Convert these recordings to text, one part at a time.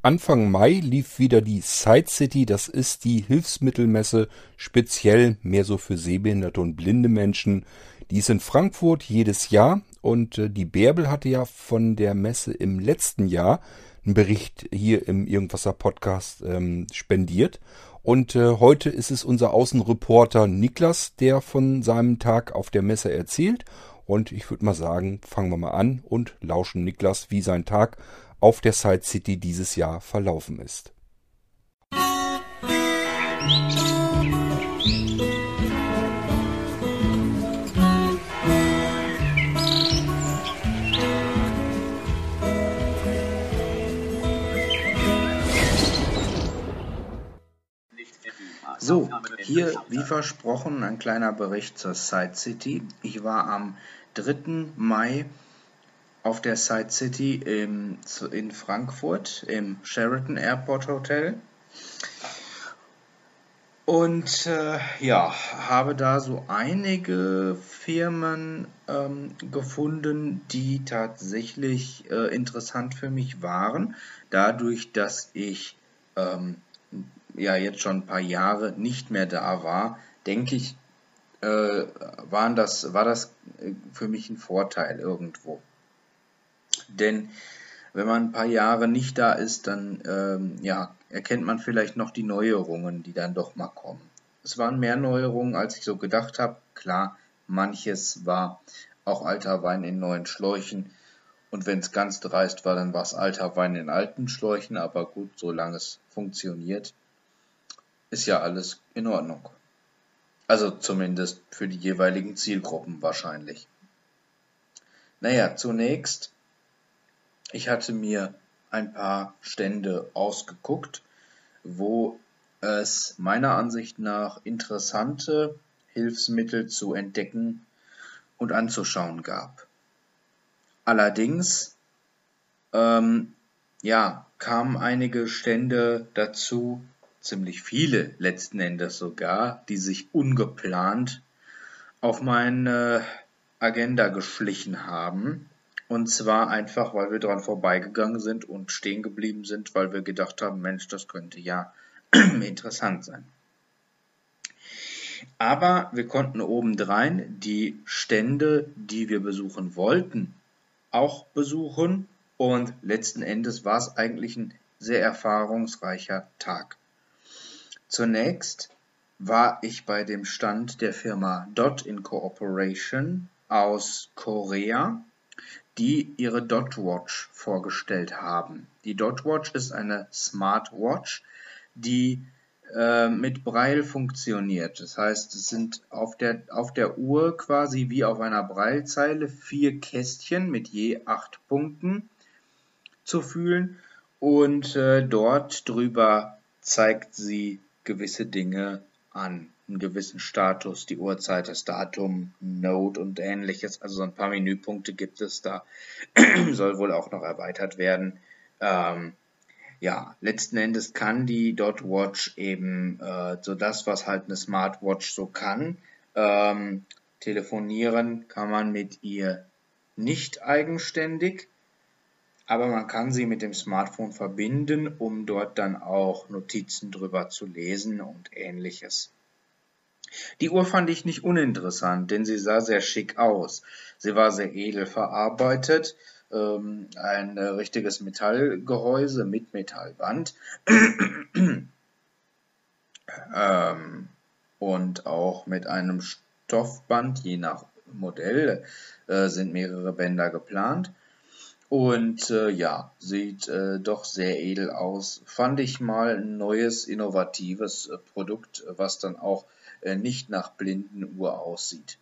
Anfang Mai lief wieder die Side City, das ist die Hilfsmittelmesse, speziell mehr so für sehbehinderte und blinde Menschen. Die ist in Frankfurt jedes Jahr und äh, die Bärbel hatte ja von der Messe im letzten Jahr einen Bericht hier im Irgendwasser Podcast ähm, spendiert. Und äh, heute ist es unser Außenreporter Niklas, der von seinem Tag auf der Messe erzählt. Und ich würde mal sagen, fangen wir mal an und lauschen Niklas, wie sein Tag auf der Side City dieses Jahr verlaufen ist. So, hier wie versprochen ein kleiner Bericht zur Side City. Ich war am 3. Mai auf der Side City im, in Frankfurt im Sheraton Airport Hotel. Und äh, ja, habe da so einige Firmen ähm, gefunden, die tatsächlich äh, interessant für mich waren. Dadurch, dass ich ähm, ja jetzt schon ein paar Jahre nicht mehr da war, denke ich, äh, waren das, war das äh, für mich ein Vorteil irgendwo. Denn wenn man ein paar Jahre nicht da ist, dann ähm, ja, erkennt man vielleicht noch die Neuerungen, die dann doch mal kommen. Es waren mehr Neuerungen, als ich so gedacht habe. Klar, manches war auch alter Wein in neuen Schläuchen. Und wenn es ganz dreist war, dann war es alter Wein in alten Schläuchen. Aber gut, solange es funktioniert, ist ja alles in Ordnung. Also zumindest für die jeweiligen Zielgruppen wahrscheinlich. Naja, zunächst ich hatte mir ein paar Stände ausgeguckt, wo es meiner Ansicht nach interessante Hilfsmittel zu entdecken und anzuschauen gab. Allerdings ähm, ja, kamen einige Stände dazu, ziemlich viele letzten Endes sogar, die sich ungeplant auf meine Agenda geschlichen haben und zwar einfach, weil wir dran vorbeigegangen sind und stehen geblieben sind, weil wir gedacht haben, Mensch, das könnte ja interessant sein. Aber wir konnten obendrein die Stände, die wir besuchen wollten, auch besuchen. Und letzten Endes war es eigentlich ein sehr erfahrungsreicher Tag. Zunächst war ich bei dem Stand der Firma Dot Incorporation aus Korea die ihre Dot-Watch vorgestellt haben. Die Dot-Watch ist eine Smartwatch, die äh, mit Braille funktioniert. Das heißt, es sind auf der, auf der Uhr quasi wie auf einer Braillezeile vier Kästchen mit je acht Punkten zu fühlen und äh, dort drüber zeigt sie gewisse Dinge an einen gewissen Status, die Uhrzeit, das Datum, Node und ähnliches. Also so ein paar Menüpunkte gibt es da. Soll wohl auch noch erweitert werden. Ähm, ja, letzten Endes kann die Dot Watch eben äh, so das, was halt eine Smartwatch so kann. Ähm, telefonieren kann man mit ihr nicht eigenständig, aber man kann sie mit dem Smartphone verbinden, um dort dann auch Notizen drüber zu lesen und ähnliches. Die Uhr fand ich nicht uninteressant, denn sie sah sehr schick aus. Sie war sehr edel verarbeitet, ähm, ein äh, richtiges Metallgehäuse mit Metallband ähm, und auch mit einem Stoffband, je nach Modell äh, sind mehrere Bänder geplant. Und äh, ja, sieht äh, doch sehr edel aus. Fand ich mal ein neues, innovatives äh, Produkt, was dann auch nicht nach Blindenuhr aussieht.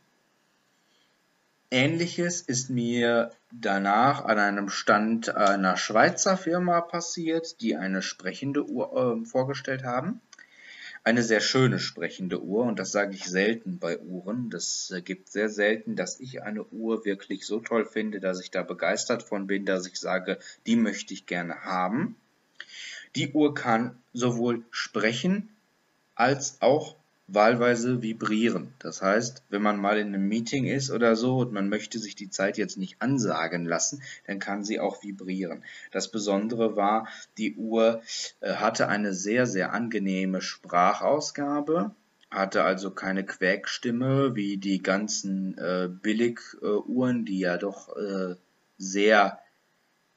Ähnliches ist mir danach an einem Stand einer Schweizer Firma passiert, die eine sprechende Uhr äh, vorgestellt haben. Eine sehr schöne sprechende Uhr und das sage ich selten bei Uhren. Das äh, gibt sehr selten, dass ich eine Uhr wirklich so toll finde, dass ich da begeistert von bin, dass ich sage, die möchte ich gerne haben. Die Uhr kann sowohl sprechen als auch wahlweise vibrieren. Das heißt, wenn man mal in einem Meeting ist oder so und man möchte sich die Zeit jetzt nicht ansagen lassen, dann kann sie auch vibrieren. Das Besondere war, die Uhr äh, hatte eine sehr, sehr angenehme Sprachausgabe, hatte also keine Quäkstimme wie die ganzen äh, Billiguhren, die ja doch äh, sehr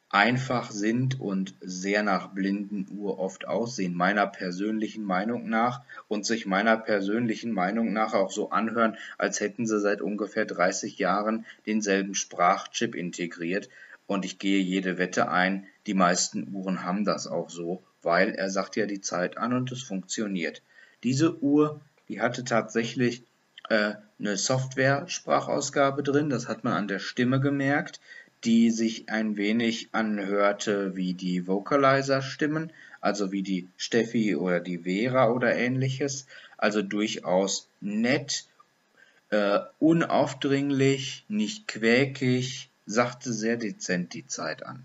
einfach sind und sehr nach Blindenuhr oft aussehen, meiner persönlichen Meinung nach, und sich meiner persönlichen Meinung nach auch so anhören, als hätten sie seit ungefähr 30 Jahren denselben Sprachchip integriert. Und ich gehe jede Wette ein, die meisten Uhren haben das auch so, weil er sagt ja die Zeit an und es funktioniert. Diese Uhr, die hatte tatsächlich äh, eine Software-Sprachausgabe drin, das hat man an der Stimme gemerkt die sich ein wenig anhörte wie die Vocalizer-Stimmen, also wie die Steffi oder die Vera oder ähnliches. Also durchaus nett, äh, unaufdringlich, nicht quäkig, sagte sehr dezent die Zeit an.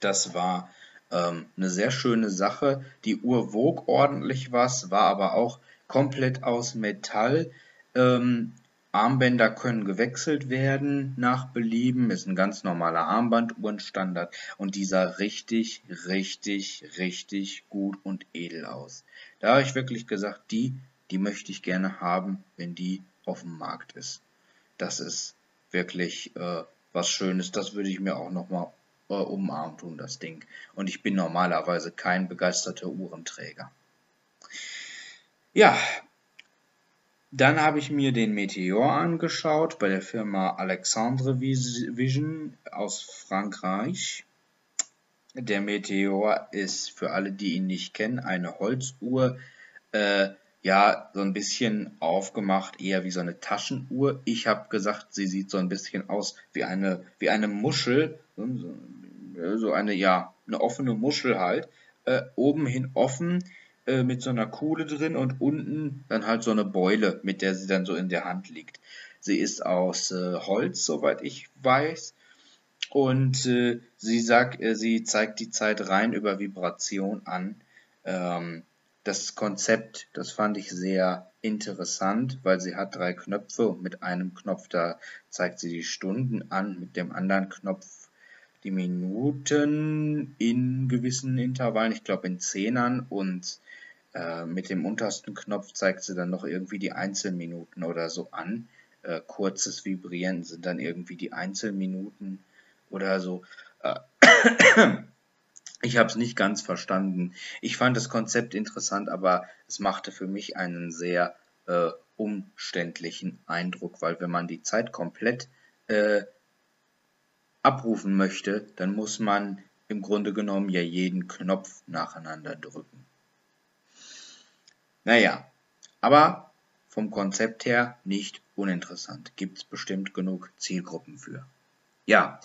Das war ähm, eine sehr schöne Sache. Die Uhr wog ordentlich was, war aber auch komplett aus Metall. Ähm, Armbänder können gewechselt werden nach Belieben, ist ein ganz normaler Armbanduhrenstandard und dieser richtig, richtig, richtig gut und edel aus. Da habe ich wirklich gesagt, die, die möchte ich gerne haben, wenn die auf dem Markt ist. Das ist wirklich äh, was Schönes, das würde ich mir auch nochmal äh, umarmen tun, das Ding. Und ich bin normalerweise kein begeisterter Uhrenträger. Ja, dann habe ich mir den Meteor angeschaut bei der Firma Alexandre Vision aus Frankreich. Der Meteor ist für alle, die ihn nicht kennen, eine Holzuhr. Äh, ja, so ein bisschen aufgemacht, eher wie so eine Taschenuhr. Ich habe gesagt, sie sieht so ein bisschen aus wie eine, wie eine Muschel, so eine, ja, eine offene Muschel halt. Äh, oben hin offen, äh, mit so einer Kuhle drin und unten dann halt so eine Beule, mit der sie dann so in der Hand liegt. Sie ist aus äh, Holz, soweit ich weiß. Und äh, sie sagt, äh, sie zeigt die Zeit rein über Vibration an. Ähm, das Konzept, das fand ich sehr interessant, weil sie hat drei Knöpfe und mit einem Knopf da zeigt sie die Stunden an, mit dem anderen Knopf die Minuten in gewissen Intervallen, ich glaube in Zehnern und äh, mit dem untersten Knopf zeigt sie dann noch irgendwie die Einzelminuten oder so an. Äh, kurzes Vibrieren sind dann irgendwie die Einzelminuten oder so. Äh, ich habe es nicht ganz verstanden. Ich fand das Konzept interessant, aber es machte für mich einen sehr äh, umständlichen Eindruck, weil wenn man die Zeit komplett äh, abrufen möchte, dann muss man im Grunde genommen ja jeden Knopf nacheinander drücken. Naja, aber vom Konzept her nicht uninteressant. Gibt es bestimmt genug Zielgruppen für. Ja,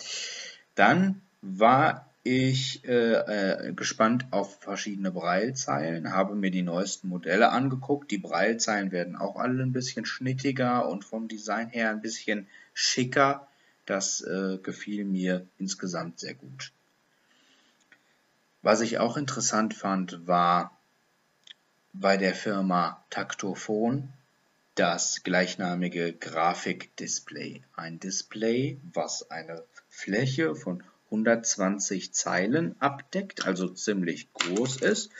dann war ich äh, äh, gespannt auf verschiedene Braillezeilen, habe mir die neuesten Modelle angeguckt. Die Braillezeilen werden auch alle ein bisschen schnittiger und vom Design her ein bisschen schicker. Das äh, gefiel mir insgesamt sehr gut. Was ich auch interessant fand, war bei der Firma Taktophon das gleichnamige Grafikdisplay. Ein Display, was eine Fläche von 120 Zeilen abdeckt, also ziemlich groß ist.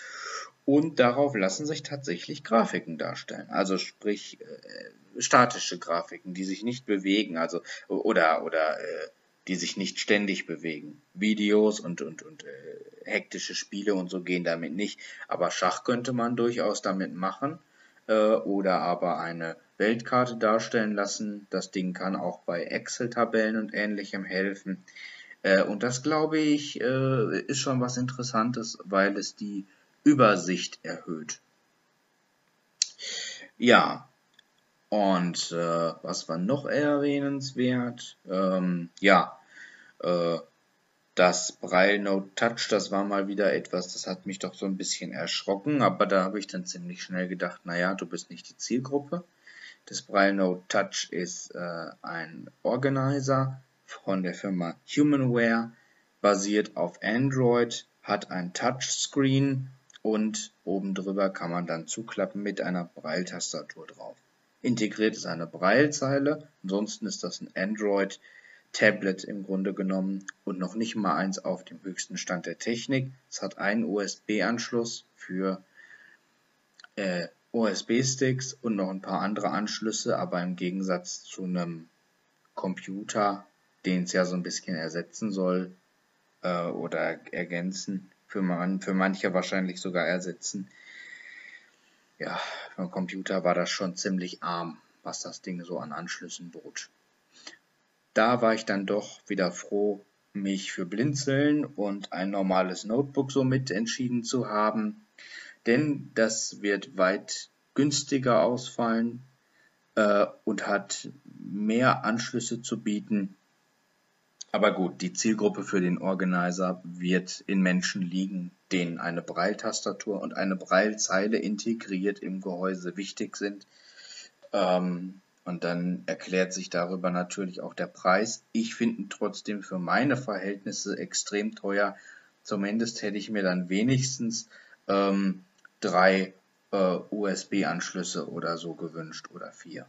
Und darauf lassen sich tatsächlich Grafiken darstellen. Also sprich äh, statische Grafiken, die sich nicht bewegen, also oder oder äh, die sich nicht ständig bewegen. Videos und und und äh, hektische Spiele und so gehen damit nicht, aber Schach könnte man durchaus damit machen äh, oder aber eine Weltkarte darstellen lassen. Das Ding kann auch bei Excel-Tabellen und ähnlichem helfen. Äh, und das glaube ich äh, ist schon was Interessantes, weil es die Übersicht erhöht. Ja, und äh, was war noch erwähnenswert? Ähm, ja, das Braille Note Touch, das war mal wieder etwas, das hat mich doch so ein bisschen erschrocken, aber da habe ich dann ziemlich schnell gedacht, naja, du bist nicht die Zielgruppe. Das Braille Note Touch ist äh, ein Organizer von der Firma Humanware, basiert auf Android, hat ein Touchscreen und oben drüber kann man dann zuklappen mit einer Braille-Tastatur drauf. Integriert ist eine Braillezeile, ansonsten ist das ein Android Tablet im Grunde genommen und noch nicht mal eins auf dem höchsten Stand der Technik. Es hat einen USB-Anschluss für äh, USB-Sticks und noch ein paar andere Anschlüsse, aber im Gegensatz zu einem Computer, den es ja so ein bisschen ersetzen soll äh, oder ergänzen, für, man, für manche wahrscheinlich sogar ersetzen. Ja, einen Computer war das schon ziemlich arm, was das Ding so an Anschlüssen bot. Da war ich dann doch wieder froh, mich für Blinzeln und ein normales Notebook somit entschieden zu haben, denn das wird weit günstiger ausfallen äh, und hat mehr Anschlüsse zu bieten aber gut, die Zielgruppe für den Organizer wird in Menschen liegen, denen eine Braille-Tastatur und eine Braille-Zeile integriert im Gehäuse wichtig sind. Ähm, und dann erklärt sich darüber natürlich auch der Preis. Ich finde ihn trotzdem für meine Verhältnisse extrem teuer. Zumindest hätte ich mir dann wenigstens ähm, drei äh, USB-Anschlüsse oder so gewünscht oder vier.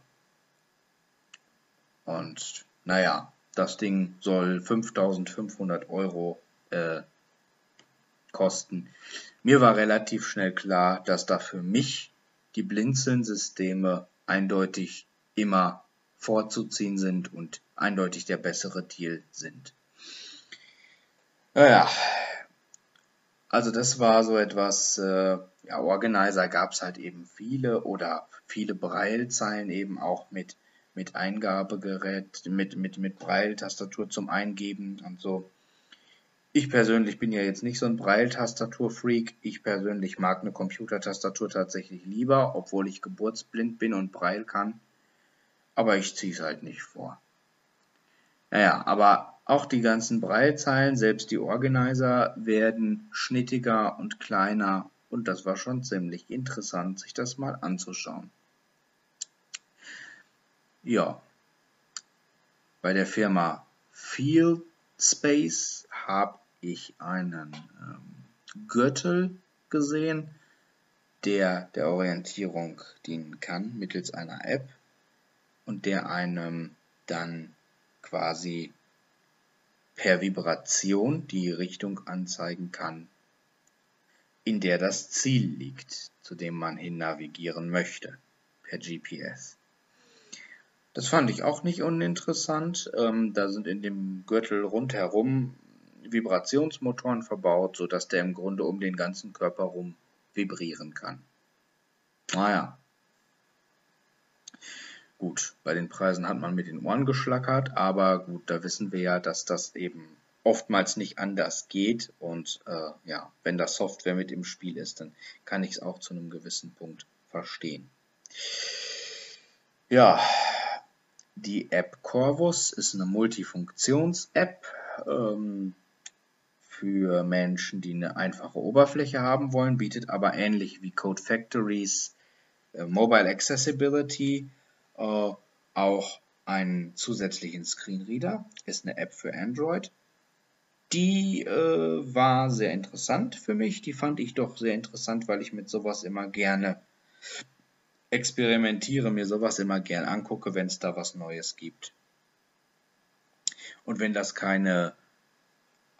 Und naja, das Ding soll 5500 Euro äh, kosten. Mir war relativ schnell klar, dass da für mich die Blinzeln-Systeme eindeutig immer vorzuziehen sind und eindeutig der bessere Deal sind. Naja, also das war so etwas, äh, ja, Organizer gab es halt eben viele oder viele Braillezeilen eben auch mit mit Eingabegerät, mit, mit, mit Braille-Tastatur zum Eingeben und so. Ich persönlich bin ja jetzt nicht so ein Braille-Tastatur-Freak. Ich persönlich mag eine Computertastatur tatsächlich lieber, obwohl ich geburtsblind bin und Braille kann. Aber ich ziehe es halt nicht vor. Naja, aber auch die ganzen Braillezeilen, selbst die Organizer, werden schnittiger und kleiner und das war schon ziemlich interessant, sich das mal anzuschauen. Ja, bei der Firma Field Space habe ich einen ähm, Gürtel gesehen, der der Orientierung dienen kann mittels einer App und der einem dann quasi per Vibration die Richtung anzeigen kann, in der das Ziel liegt, zu dem man hin navigieren möchte, per GPS. Das fand ich auch nicht uninteressant. Ähm, da sind in dem Gürtel rundherum Vibrationsmotoren verbaut, sodass der im Grunde um den ganzen Körper rum vibrieren kann. Naja. Gut, bei den Preisen hat man mit den Ohren geschlackert, aber gut, da wissen wir ja, dass das eben oftmals nicht anders geht und äh, ja, wenn da Software mit im Spiel ist, dann kann ich es auch zu einem gewissen Punkt verstehen. Ja, die App Corvus ist eine Multifunktions-App ähm, für Menschen, die eine einfache Oberfläche haben wollen, bietet aber ähnlich wie Code Factories äh, Mobile Accessibility äh, auch einen zusätzlichen Screenreader, ist eine App für Android. Die äh, war sehr interessant für mich, die fand ich doch sehr interessant, weil ich mit sowas immer gerne experimentiere mir sowas immer gern angucke, wenn es da was Neues gibt. Und wenn das keine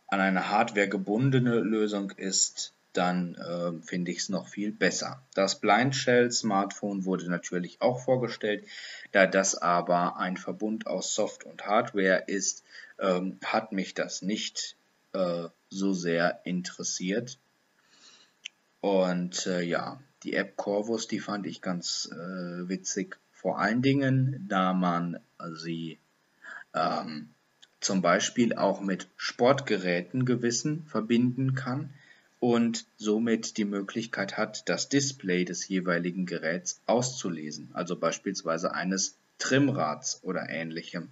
an eine Hardware gebundene Lösung ist, dann äh, finde ich es noch viel besser. Das Blind Shell Smartphone wurde natürlich auch vorgestellt, da das aber ein Verbund aus Soft und Hardware ist, ähm, hat mich das nicht äh, so sehr interessiert. Und äh, ja, die App Corvus, die fand ich ganz äh, witzig. Vor allen Dingen, da man sie ähm, zum Beispiel auch mit Sportgeräten gewissen verbinden kann und somit die Möglichkeit hat, das Display des jeweiligen Geräts auszulesen, also beispielsweise eines Trimrads oder ähnlichem.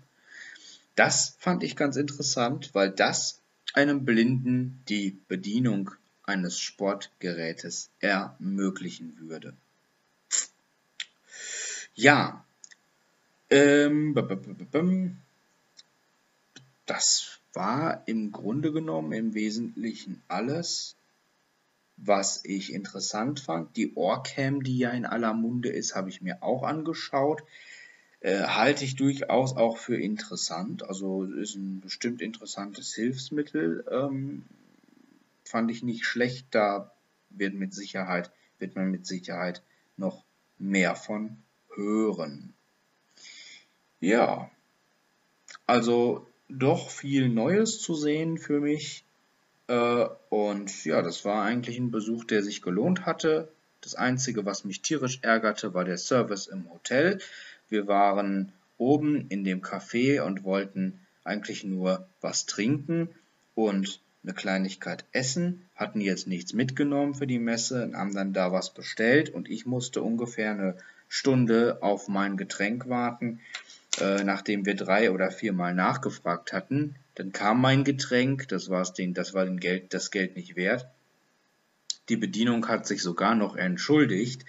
Das fand ich ganz interessant, weil das einem Blinden die Bedienung eines Sportgerätes ermöglichen würde. Ja, ähm, das war im Grunde genommen im Wesentlichen alles. Was ich interessant fand, die Orcam, die ja in aller Munde ist, habe ich mir auch angeschaut. Äh, halte ich durchaus auch für interessant. Also ist ein bestimmt interessantes Hilfsmittel. Ähm, fand ich nicht schlecht. Da wird mit Sicherheit, wird man mit Sicherheit noch mehr von hören. Ja, also doch viel Neues zu sehen für mich. Äh, und ja, das war eigentlich ein Besuch, der sich gelohnt hatte. Das Einzige, was mich tierisch ärgerte, war der Service im Hotel. Wir waren oben in dem Café und wollten eigentlich nur was trinken und eine Kleinigkeit essen, hatten jetzt nichts mitgenommen für die Messe und haben dann da was bestellt und ich musste ungefähr eine Stunde auf mein Getränk warten. Äh, nachdem wir drei oder viermal nachgefragt hatten, dann kam mein Getränk, das, war's den, das war den Geld, das Geld nicht wert. Die Bedienung hat sich sogar noch entschuldigt.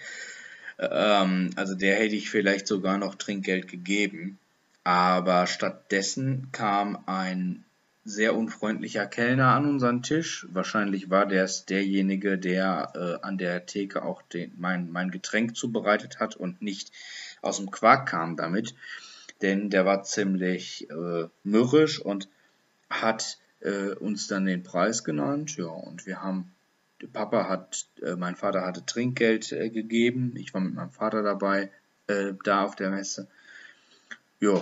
Ähm, also der hätte ich vielleicht sogar noch Trinkgeld gegeben. Aber stattdessen kam ein sehr unfreundlicher Kellner an unseren Tisch. Wahrscheinlich war der derjenige, der äh, an der Theke auch den, mein, mein Getränk zubereitet hat und nicht aus dem Quark kam damit denn der war ziemlich äh, mürrisch und hat äh, uns dann den Preis genannt. Ja, und wir haben, Papa hat, äh, mein Vater hatte Trinkgeld äh, gegeben. Ich war mit meinem Vater dabei, äh, da auf der Messe. Ja,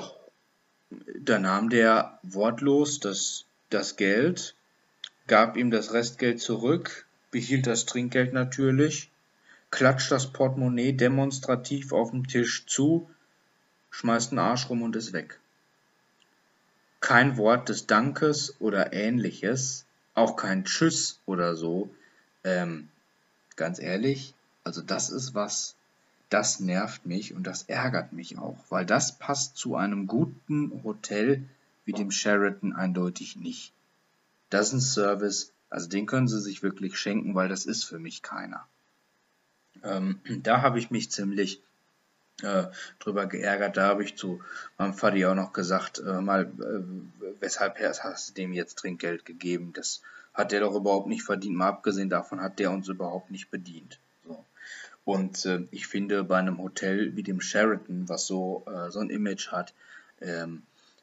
da nahm der wortlos das, das Geld, gab ihm das Restgeld zurück, behielt das Trinkgeld natürlich, klatscht das Portemonnaie demonstrativ auf dem Tisch zu, schmeißt den Arsch rum und ist weg. Kein Wort des Dankes oder ähnliches, auch kein Tschüss oder so. Ähm, ganz ehrlich, also das ist was, das nervt mich und das ärgert mich auch, weil das passt zu einem guten Hotel wie dem Sheraton eindeutig nicht. Das ist ein Service, also den können sie sich wirklich schenken, weil das ist für mich keiner. Ähm, da habe ich mich ziemlich äh, drüber geärgert. Da habe ich zu meinem Vati auch noch gesagt, äh, mal, äh, weshalb hast du dem jetzt Trinkgeld gegeben? Das hat der doch überhaupt nicht verdient. Mal abgesehen davon hat der uns überhaupt nicht bedient. So. Und äh, ich finde, bei einem Hotel wie dem Sheraton, was so, äh, so ein Image hat, ähm,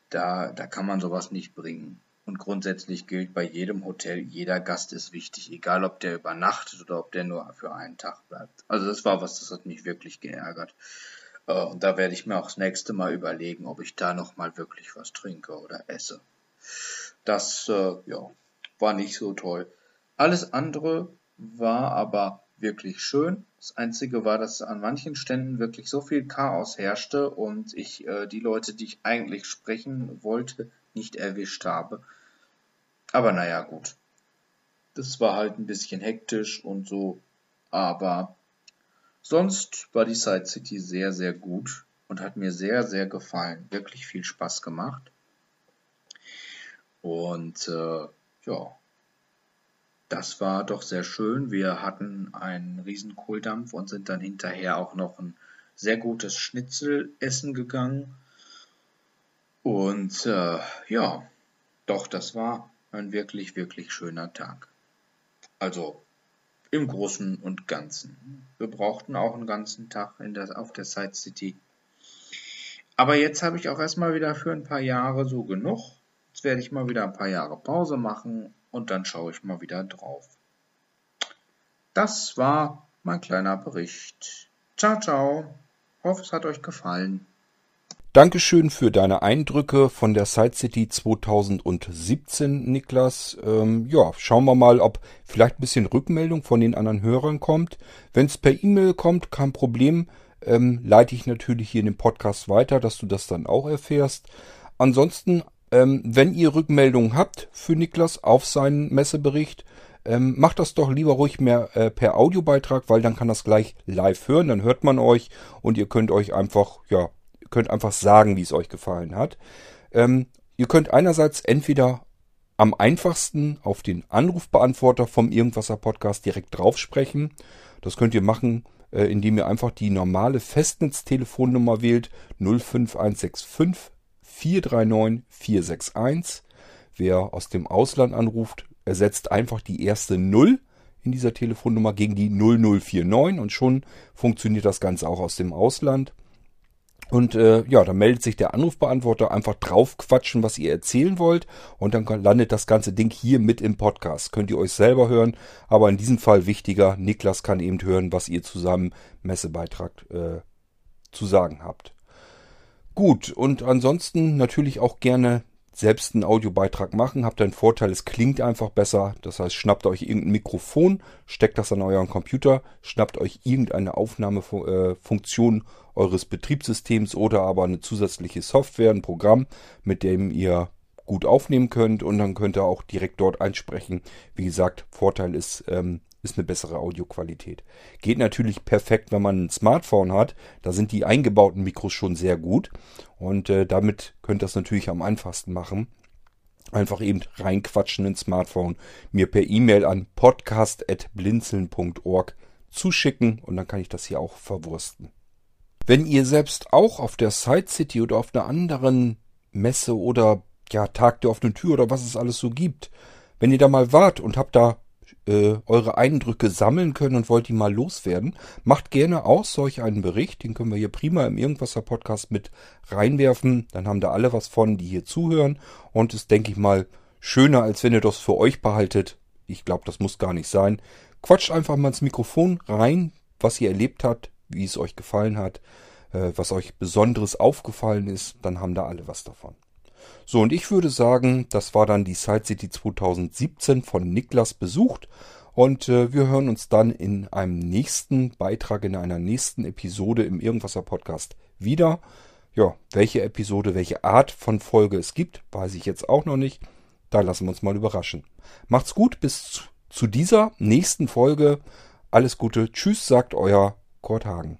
da, da kann man sowas nicht bringen. Und grundsätzlich gilt bei jedem Hotel, jeder Gast ist wichtig, egal ob der übernachtet oder ob der nur für einen Tag bleibt. Also das war was, das hat mich wirklich geärgert. Äh, und da werde ich mir auch das nächste Mal überlegen, ob ich da nochmal wirklich was trinke oder esse. Das, äh, ja, war nicht so toll. Alles andere war aber wirklich schön. Das Einzige war, dass an manchen Ständen wirklich so viel Chaos herrschte und ich äh, die Leute, die ich eigentlich sprechen wollte, nicht erwischt habe. Aber naja, gut. Das war halt ein bisschen hektisch und so. Aber Sonst war die Side City sehr, sehr gut und hat mir sehr, sehr gefallen. Wirklich viel Spaß gemacht. Und äh, ja, das war doch sehr schön. Wir hatten einen riesen Kohldampf und sind dann hinterher auch noch ein sehr gutes Schnitzel essen gegangen. Und äh, ja, doch, das war ein wirklich, wirklich schöner Tag. Also im Großen und Ganzen. Wir brauchten auch einen ganzen Tag in der, auf der Side City. Aber jetzt habe ich auch erstmal wieder für ein paar Jahre so genug. Jetzt werde ich mal wieder ein paar Jahre Pause machen und dann schaue ich mal wieder drauf. Das war mein kleiner Bericht. Ciao, ciao. Hoffe, es hat euch gefallen. Dankeschön für deine Eindrücke von der Side City 2017, Niklas. Ähm, ja, schauen wir mal, ob vielleicht ein bisschen Rückmeldung von den anderen Hörern kommt. Wenn es per E-Mail kommt, kein Problem. Ähm, leite ich natürlich hier in dem Podcast weiter, dass du das dann auch erfährst. Ansonsten, ähm, wenn ihr Rückmeldungen habt für Niklas auf seinen Messebericht, ähm, macht das doch lieber ruhig mehr äh, per Audiobeitrag, weil dann kann das gleich live hören, dann hört man euch und ihr könnt euch einfach, ja, könnt einfach sagen, wie es euch gefallen hat. Ähm, ihr könnt einerseits entweder am einfachsten auf den Anrufbeantworter vom Irgendwasser Podcast direkt drauf sprechen. Das könnt ihr machen, äh, indem ihr einfach die normale Festnetztelefonnummer wählt 05165 439 461. Wer aus dem Ausland anruft, ersetzt einfach die erste 0 in dieser Telefonnummer gegen die 0049 und schon funktioniert das Ganze auch aus dem Ausland. Und äh, ja, dann meldet sich der Anrufbeantworter einfach draufquatschen, was ihr erzählen wollt. Und dann landet das ganze Ding hier mit im Podcast. Könnt ihr euch selber hören. Aber in diesem Fall wichtiger, Niklas kann eben hören, was ihr zusammen Messebeitrag äh, zu sagen habt. Gut, und ansonsten natürlich auch gerne selbst einen Audiobeitrag machen. Habt einen Vorteil, es klingt einfach besser. Das heißt, schnappt euch irgendein Mikrofon, steckt das an euren Computer, schnappt euch irgendeine Aufnahmefunktion eures Betriebssystems oder aber eine zusätzliche Software, ein Programm, mit dem ihr gut aufnehmen könnt und dann könnt ihr auch direkt dort einsprechen. Wie gesagt, Vorteil ist, ähm, ist eine bessere Audioqualität. Geht natürlich perfekt, wenn man ein Smartphone hat. Da sind die eingebauten Mikros schon sehr gut. Und äh, damit könnt ihr das natürlich am einfachsten machen. Einfach eben reinquatschen ins Smartphone, mir per E-Mail an podcast.blinzeln.org zuschicken und dann kann ich das hier auch verwursten. Wenn ihr selbst auch auf der Side City oder auf einer anderen Messe oder ja, Tag der offenen Tür oder was es alles so gibt, wenn ihr da mal wart und habt da äh, eure Eindrücke sammeln können und wollt die mal loswerden, macht gerne aus solch einen Bericht. Den können wir hier prima im Irgendwasser Podcast mit reinwerfen. Dann haben da alle was von, die hier zuhören. Und ist, denke ich mal, schöner, als wenn ihr das für euch behaltet. Ich glaube, das muss gar nicht sein. Quatscht einfach mal ins Mikrofon rein, was ihr erlebt habt, wie es euch gefallen hat, äh, was euch Besonderes aufgefallen ist. Dann haben da alle was davon. So, und ich würde sagen, das war dann die Side City 2017 von Niklas besucht. Und äh, wir hören uns dann in einem nächsten Beitrag, in einer nächsten Episode im Irgendwasser Podcast wieder. Ja, welche Episode, welche Art von Folge es gibt, weiß ich jetzt auch noch nicht. Da lassen wir uns mal überraschen. Macht's gut, bis zu dieser nächsten Folge. Alles Gute. Tschüss, sagt euer Kurt Hagen.